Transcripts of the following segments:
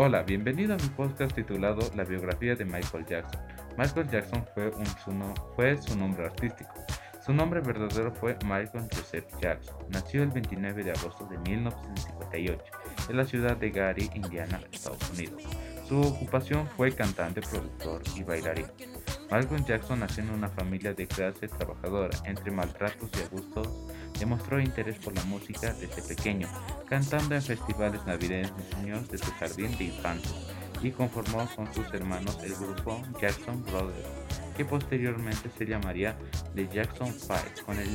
Hola, bienvenido a mi podcast titulado La biografía de Michael Jackson. Michael Jackson fue, un, su, su nombre artístico. Su nombre verdadero fue Michael Joseph Jackson. Nació el 29 de agosto de 1958 en la ciudad de Gary, Indiana, Estados Unidos. Su ocupación fue cantante, productor y bailarín. Michael Jackson nació en una familia de clase trabajadora. Entre maltratos y abusos, demostró interés por la música desde pequeño, cantando en festivales navideños de su jardín de infancia y conformó con sus hermanos el grupo Jackson Brothers, que posteriormente se llamaría The Jackson Five, con el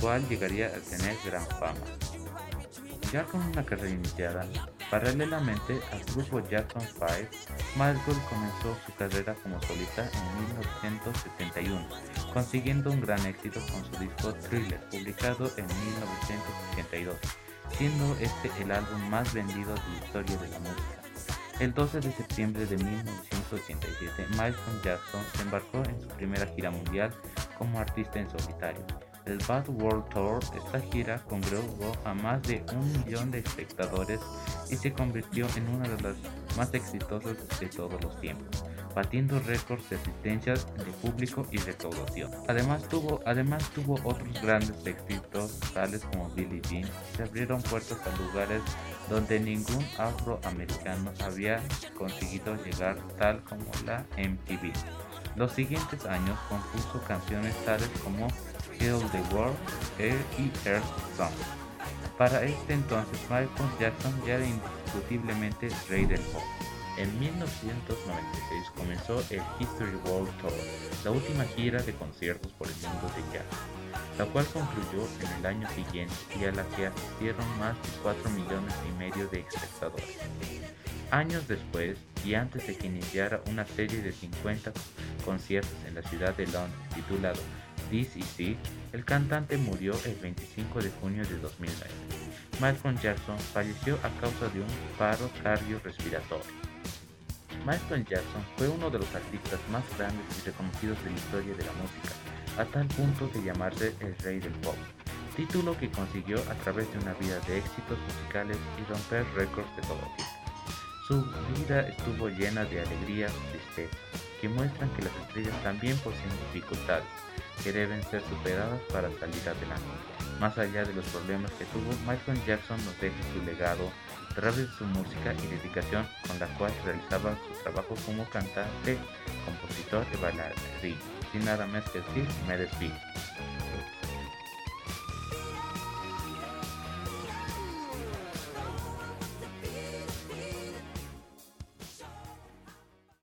cual llegaría a tener gran fama. Ya con una carrera iniciada, paralelamente al grupo Jackson 5, Michael comenzó su carrera como solista en 1971, consiguiendo un gran éxito con su disco Thriller, publicado en 1982, siendo este el álbum más vendido de la historia de la música. El 12 de septiembre de 1987, Michael Jackson se embarcó en su primera gira mundial como artista en solitario. El Bad World Tour, esta gira congregó a más de un millón de espectadores y se convirtió en una de las más exitosas de todos los tiempos batiendo récords de asistencias de público y recaudación. Además tuvo, además tuvo otros grandes éxitos tales como Billie Jean, se abrieron puertas a lugares donde ningún afroamericano había conseguido llegar tal como la MTV. Los siguientes años compuso canciones tales como Kill the World Air y Earth Song. Para este entonces Michael Jackson ya era indiscutiblemente rey del pop. En 1996 comenzó el History World Tour, la última gira de conciertos por el mundo de jazz, la cual concluyó en el año siguiente y a la que asistieron más de 4 millones y medio de espectadores. Años después, y antes de que iniciara una serie de 50 conciertos en la ciudad de Londres titulado This Is It, el cantante murió el 25 de junio de 2009. Michael Jackson falleció a causa de un paro cardiorrespiratorio. Michael Jackson fue uno de los artistas más grandes y reconocidos de la historia de la música, a tal punto de llamarse el rey del pop, título que consiguió a través de una vida de éxitos musicales y romper récords de todo tipo. Su vida estuvo llena de alegría y tristeza, que muestran que las estrellas también poseen dificultades, que deben ser superadas para salir adelante. Más allá de los problemas que tuvo, Michael Jackson nos deja su legado a través de su música y dedicación con la cual realizaba su trabajo como cantante, compositor y bailarín. Sin nada más que decir, me despido.